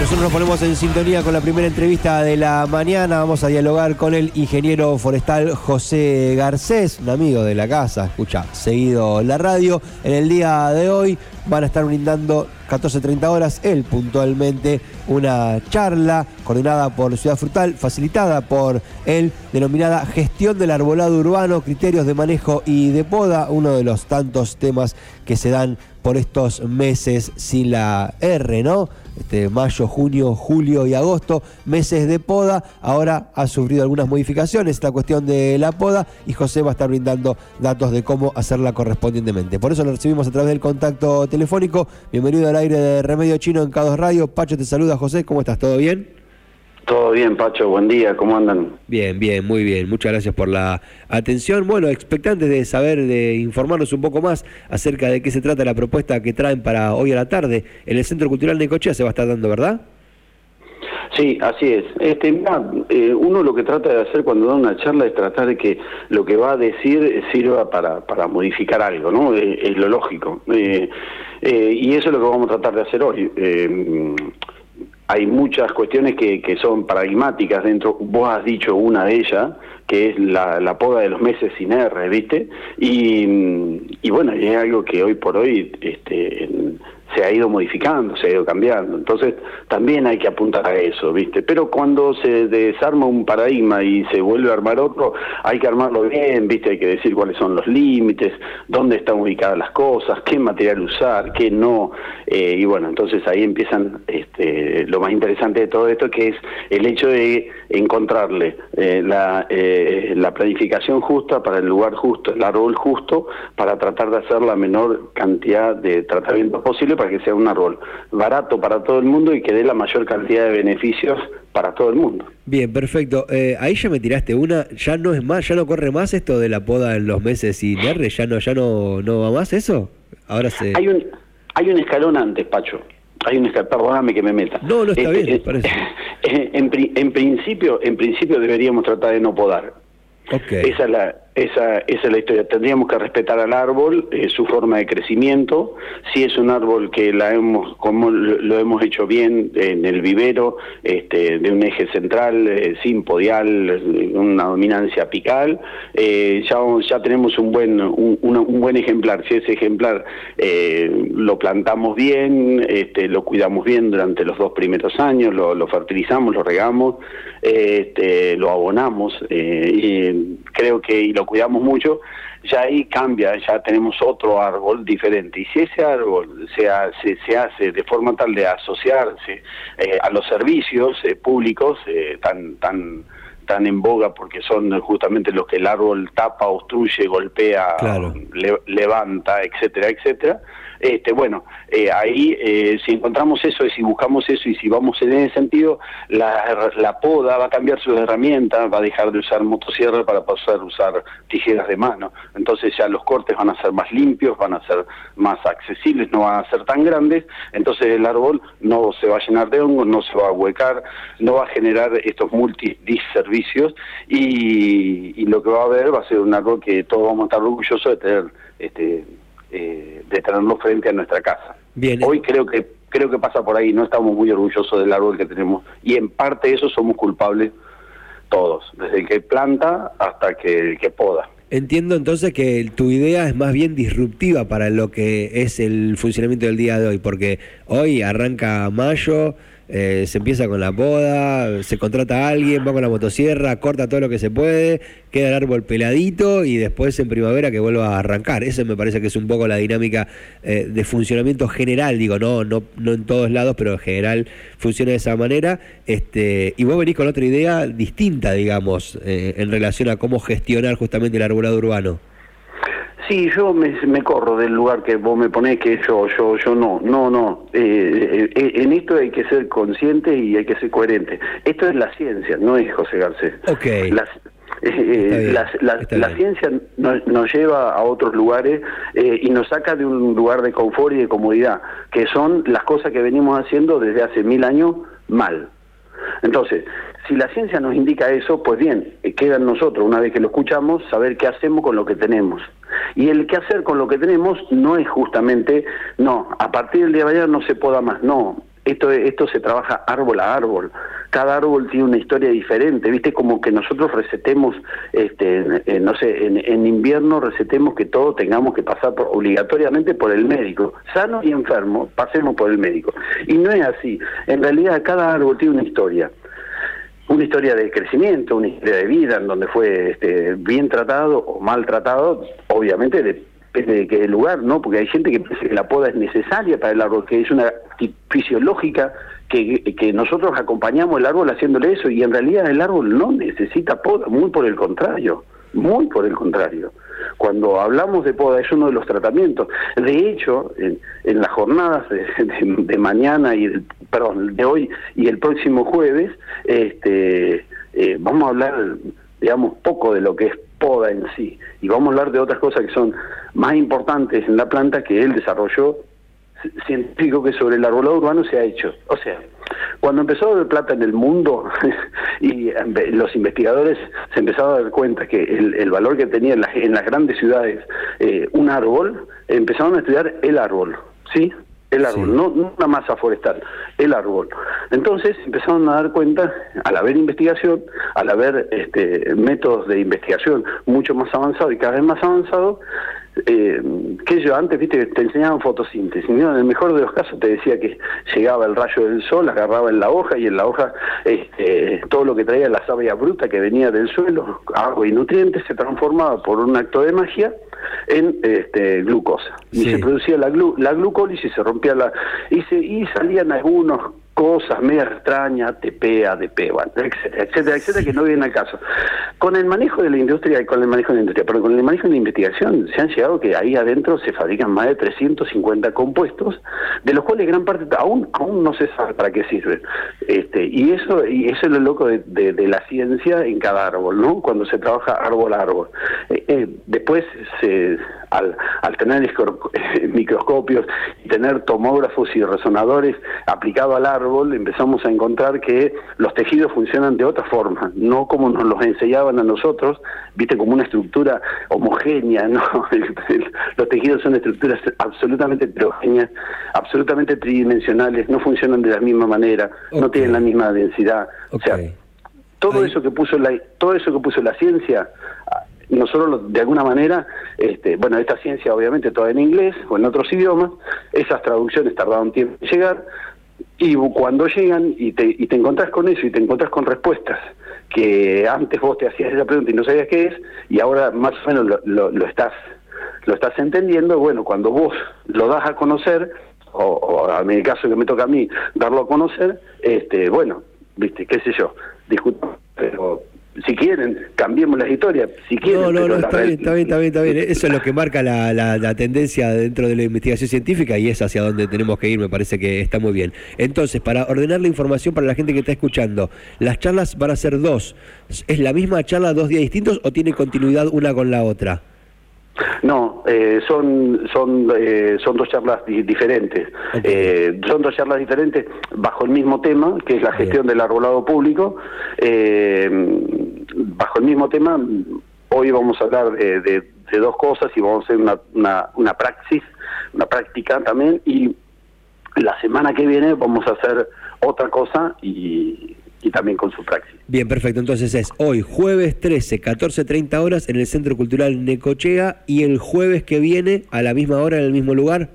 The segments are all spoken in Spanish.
Nosotros nos ponemos en sintonía con la primera entrevista de la mañana. Vamos a dialogar con el ingeniero forestal José Garcés, un amigo de la casa, escucha seguido la radio. En el día de hoy van a estar brindando 14.30 horas, él puntualmente, una charla coordinada por Ciudad Frutal, facilitada por él, denominada Gestión del Arbolado Urbano, Criterios de Manejo y de Poda, uno de los tantos temas que se dan por estos meses sin la R, ¿no? Este, mayo, junio, julio y agosto, meses de poda. Ahora ha sufrido algunas modificaciones esta cuestión de la poda y José va a estar brindando datos de cómo hacerla correspondientemente. Por eso lo recibimos a través del contacto telefónico. Bienvenido al aire de Remedio Chino en Cados Radio. Pacho te saluda, José. ¿Cómo estás? ¿Todo bien? Todo bien, Pacho, buen día, ¿cómo andan? Bien, bien, muy bien. Muchas gracias por la atención. Bueno, expectantes de saber, de informarnos un poco más acerca de qué se trata la propuesta que traen para hoy a la tarde en el Centro Cultural Necochea se va a estar dando, ¿verdad? Sí, así es. Este, eh, uno lo que trata de hacer cuando da una charla es tratar de que lo que va a decir sirva para, para modificar algo, ¿no? Eh, es, lo lógico. Eh, y eso es lo que vamos a tratar de hacer hoy hay muchas cuestiones que, que, son paradigmáticas dentro, vos has dicho una de ellas, que es la, la poda de los meses sin R, ¿viste? Y, y bueno, es algo que hoy por hoy este, se ha ido modificando, se ha ido cambiando. Entonces, también hay que apuntar a eso, ¿viste? Pero cuando se desarma un paradigma y se vuelve a armar otro, hay que armarlo bien, ¿viste? Hay que decir cuáles son los límites, dónde están ubicadas las cosas, qué material usar, qué no. Eh, y bueno, entonces ahí empiezan este, lo más interesante de todo esto, que es el hecho de encontrarle eh, la, eh, la planificación justa para el lugar justo, el árbol justo, para tratar de hacer la menor cantidad de tratamientos posible para que sea un árbol barato para todo el mundo y que dé la mayor cantidad de beneficios para todo el mundo. Bien, perfecto. Eh, ahí ya me tiraste una, ya no es más, ya no corre más esto de la poda en los meses sin R, ya no, ya no, no va más eso. Ahora se. Hay un, hay un escalón antes, Pacho. Hay un escalón, perdóname que me meta. No, no está este, bien, parece. En, en, principio, en principio deberíamos tratar de no podar. Okay. Esa es la esa, esa es la historia. Tendríamos que respetar al árbol, eh, su forma de crecimiento. Si es un árbol que la hemos, como lo, hemos hecho bien en el vivero, este, de un eje central, eh, sin podial, una dominancia apical, eh, ya, ya tenemos un buen, un, buen ejemplar. Si ese ejemplar lo plantamos bien, este, lo cuidamos bien durante los dos primeros años, lo, fertilizamos, lo regamos, este, lo abonamos, creo que lo cuidamos mucho, ya ahí cambia, ya tenemos otro árbol diferente. Y si ese árbol se, hace, se hace de forma tal de asociarse eh, a los servicios eh, públicos eh, tan, tan, tan en boga porque son justamente los que el árbol tapa, obstruye, golpea, levanta, etcétera, etcétera, este, bueno, eh, ahí eh, si encontramos eso y si buscamos eso y si vamos en ese sentido, la, la poda va a cambiar sus herramientas, va a dejar de usar motosierra para pasar a usar tijeras de mano. Entonces ya los cortes van a ser más limpios, van a ser más accesibles, no van a ser tan grandes, entonces el árbol no se va a llenar de hongos, no se va a huecar, no va a generar estos multidisservicios y, y lo que va a haber va a ser un árbol que todos vamos a estar orgullosos de tener este eh, de tenerlo frente a nuestra casa. Bien. Hoy creo que creo que pasa por ahí, no estamos muy orgullosos del árbol que tenemos y en parte de eso somos culpables todos, desde el que planta hasta que el que poda. Entiendo entonces que tu idea es más bien disruptiva para lo que es el funcionamiento del día de hoy, porque hoy arranca mayo, eh, se empieza con la poda, se contrata a alguien, va con la motosierra, corta todo lo que se puede, queda el árbol peladito y después en primavera que vuelva a arrancar. Eso me parece que es un poco la dinámica eh, de funcionamiento general, digo, no, no, no en todos lados, pero en general funciona de esa manera. Este, y vos venís con otra idea distinta, digamos, eh, en relación a cómo gestionar justamente el arbolado urbano. Sí, yo me, me, corro del lugar que vos me ponés, que yo, yo, yo no, no, no. Eh, eh, en esto hay que ser consciente y hay que ser coherente. Esto es la ciencia, no es José Garcés. Ok. Eh, la, ciencia nos, lleva a otros lugares y nos saca de un lugar de confort y de comodidad, que son las cosas que venimos haciendo desde hace mil años mal. Entonces, si la ciencia nos indica eso, pues bien, queda en nosotros, una vez que lo escuchamos, saber qué hacemos con lo que tenemos. Y el qué hacer con lo que tenemos no es justamente, no, a partir del día de mañana no se pueda más, no. esto, esto se trabaja árbol a árbol. Cada árbol tiene una historia diferente, ¿viste? Como que nosotros recetemos, este, no sé, en, invierno recetemos que todo tengamos que pasar obligatoriamente por el médico. Sano y enfermo, pasemos por el médico. Y no es así. En realidad cada árbol tiene una historia una historia de crecimiento, una historia de vida en donde fue este, bien tratado o mal tratado, obviamente depende de qué lugar, ¿no? Porque hay gente que piensa que la poda es necesaria para el árbol, que es una fisiológica que, que nosotros acompañamos el árbol haciéndole eso y en realidad el árbol no necesita poda, muy por el contrario, muy por el contrario. Cuando hablamos de poda es uno de los tratamientos. De hecho, en, las jornadas de, mañana y el, perdón, de hoy y el próximo jueves, este, eh, vamos a hablar, digamos, poco de lo que es poda en sí y vamos a hablar de otras cosas que son más importantes en la planta que él desarrolló científico que sobre el arbolado urbano se ha hecho. O sea, cuando empezó a haber plata en el mundo y los investigadores se empezaron a dar cuenta que el, valor que tenía en, las grandes ciudades eh, un árbol, empezaron a estudiar el árbol, ¿sí? El árbol, no, una masa forestal, el árbol. Entonces empezaron a dar cuenta, al haber investigación, al haber este, métodos de investigación mucho más avanzados y cada vez más avanzados, eh, que yo antes, viste, te enseñaban fotosíntesis. En el mejor de los casos te decía que llegaba el rayo del sol, agarraba en la hoja y en la hoja este, todo lo que traía la savia bruta que venía del suelo, agua y nutrientes, se transformaba por un acto de magia en este, glucosa. Y se producía la, la glucólisis, se rompía la... Y, se, y salían algunos cosas medio extrañas, ATP, ADP, etcétera, etcétera, etcétera, que no vienen al caso. Con el manejo de la industria, con el manejo de la industria, pero con el manejo de la investigación, se han llegado que ahí adentro se fabrican más de 350 compuestos, de los cuales gran parte aún aún no se sabe para qué sirven. Este, y eso y eso es lo loco de, de, la ciencia en cada árbol, ¿no? Cuando se trabaja árbol a árbol. Eh, eh, después se al, al tener microscopios y tener tomógrafos y resonadores aplicados al árbol, empezamos a encontrar que los tejidos funcionan de otra forma, no como nos los enseñaban a nosotros, viste, como una estructura homogénea, ¿no? los tejidos son estructuras absolutamente heterogéneas, absolutamente tridimensionales, no funcionan de la misma manera, no tienen la misma densidad. O sea, todo eso que puso la todo eso que puso la ciencia nosotros de alguna manera, este, bueno, esta ciencia obviamente toda en inglés o en otros idiomas, esas traducciones tardaron tiempo en llegar, y cuando llegan y te, y te encontrás con eso y te encontrás con respuestas que antes vos te hacías esa pregunta y no sabías qué es, y ahora más o menos lo, lo, estás lo estás entendiendo, bueno, cuando vos lo das a conocer, o, o en el caso que me toca a mí darlo a conocer, este, bueno, viste, qué sé yo, discuto, pero si quieren, cambiemos la historia, si quieren. No, no, no, está bien, está bien, está bien, está bien, Eso es lo que marca la, la, tendencia dentro de la investigación científica y es hacia donde tenemos que ir, me parece que está muy bien. Entonces, para ordenar la información para la gente que está escuchando, las charlas van a ser dos. ¿Es la misma charla dos días distintos o tiene continuidad una con la otra? No, eh, son son eh, son dos charlas diferentes. Eh, son dos charlas diferentes bajo el mismo tema, que es la gestión del arbolado público. Bajo el mismo tema, hoy vamos a hablar de, dos cosas y vamos a hacer una, una, una praxis, una práctica también. Y la semana que viene vamos a hacer otra cosa y y también con su praxis. Bien, perfecto. Entonces es hoy, jueves 13, 14.30 horas en el Centro Cultural Necochea y el jueves que viene a la misma hora en el mismo lugar.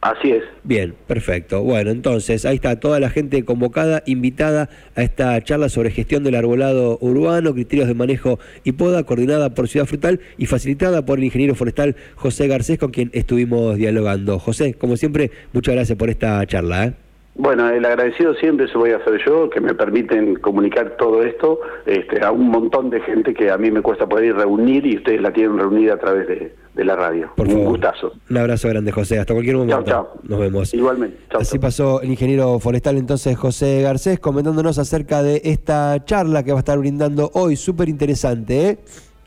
Así es. Bien, perfecto. Bueno, entonces ahí está toda la gente convocada, invitada a esta charla sobre gestión del arbolado urbano, criterios de manejo y poda, coordinada por Ciudad Frutal y facilitada por el ingeniero forestal José Garcés, con quien estuvimos dialogando. José, como siempre, muchas gracias por esta charla. ¿eh? Bueno, el agradecido siempre se voy a hacer yo, que me permiten comunicar todo esto este, a un montón de gente que a mí me cuesta poder reunir y ustedes la tienen reunida a través de, la radio. Por un gustazo. Un abrazo grande, José. Hasta cualquier momento. Chao, chao. Nos vemos. Igualmente. Así pasó el ingeniero forestal entonces José Garcés comentándonos acerca de esta charla que va a estar brindando hoy, súper interesante, ¿eh?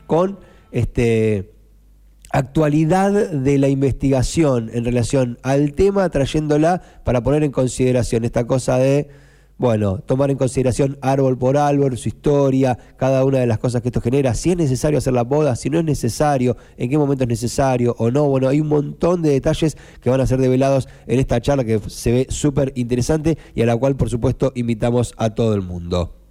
con este actualidad de la investigación en relación al tema, trayéndola para poner en consideración esta cosa de, bueno, tomar en consideración árbol por árbol, su historia, cada una de las cosas que esto genera, si es necesario hacer la boda, si no es necesario, en qué momento es necesario o no. Bueno, hay un montón de detalles que van a ser develados en esta charla que se ve súper interesante y a la cual, por supuesto, invitamos a todo el mundo.